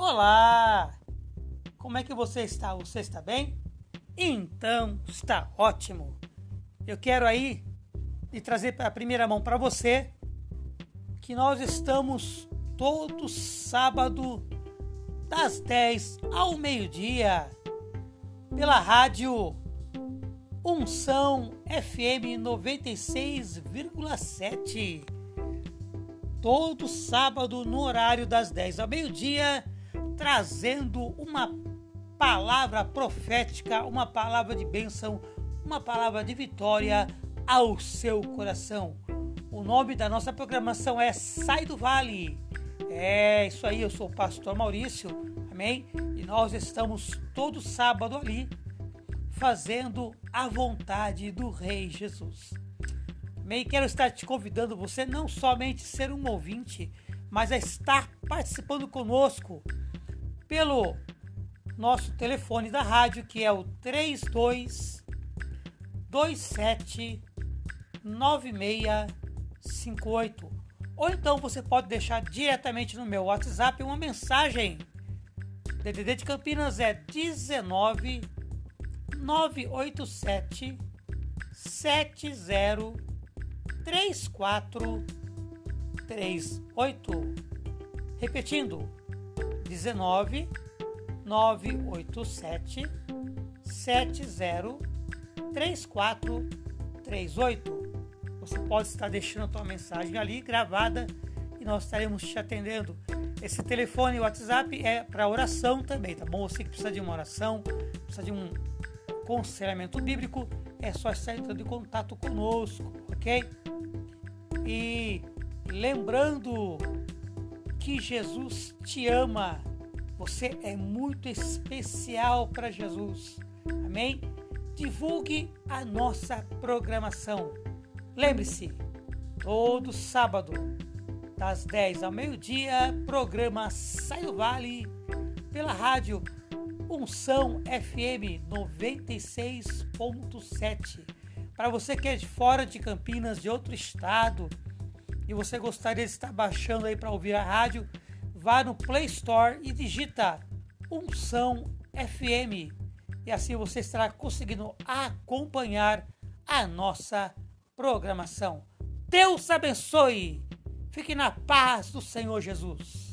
Olá! Como é que você está? Você está bem? Então está ótimo. Eu quero aí lhe trazer a primeira mão para você que nós estamos todo sábado das 10 ao meio-dia pela rádio Unção FM 96,7. Todo sábado no horário das 10 ao meio-dia trazendo uma palavra profética, uma palavra de bênção, uma palavra de vitória ao seu coração. O nome da nossa programação é Sai do Vale. É isso aí, eu sou o pastor Maurício, amém? E nós estamos todo sábado ali fazendo a vontade do Rei Jesus. Amém? Quero estar te convidando você não somente ser um ouvinte, mas a estar participando conosco pelo nosso telefone da rádio, que é o 32 27 9658. Ou então você pode deixar diretamente no meu WhatsApp uma mensagem. DDD de Campinas é 19 987 70 34 38. Repetindo, 19 987 70 34 38. Você pode estar deixando a tua mensagem ali gravada e nós estaremos te atendendo. Esse telefone e WhatsApp é para oração também, tá bom? Você que precisa de uma oração, precisa de um conselhamento bíblico, é só estar entrando em contato conosco, ok? E lembrando que Jesus te ama. Você é muito especial para Jesus. Amém? Divulgue a nossa programação. Lembre-se, todo sábado, das 10 ao meio-dia, programa Sai do Vale pela rádio Unção FM 96.7. Para você que é de fora de Campinas, de outro estado, e você gostaria de estar baixando aí para ouvir a rádio, vá no Play Store e digita Unção FM. E assim você estará conseguindo acompanhar a nossa programação. Deus abençoe. Fique na paz do Senhor Jesus.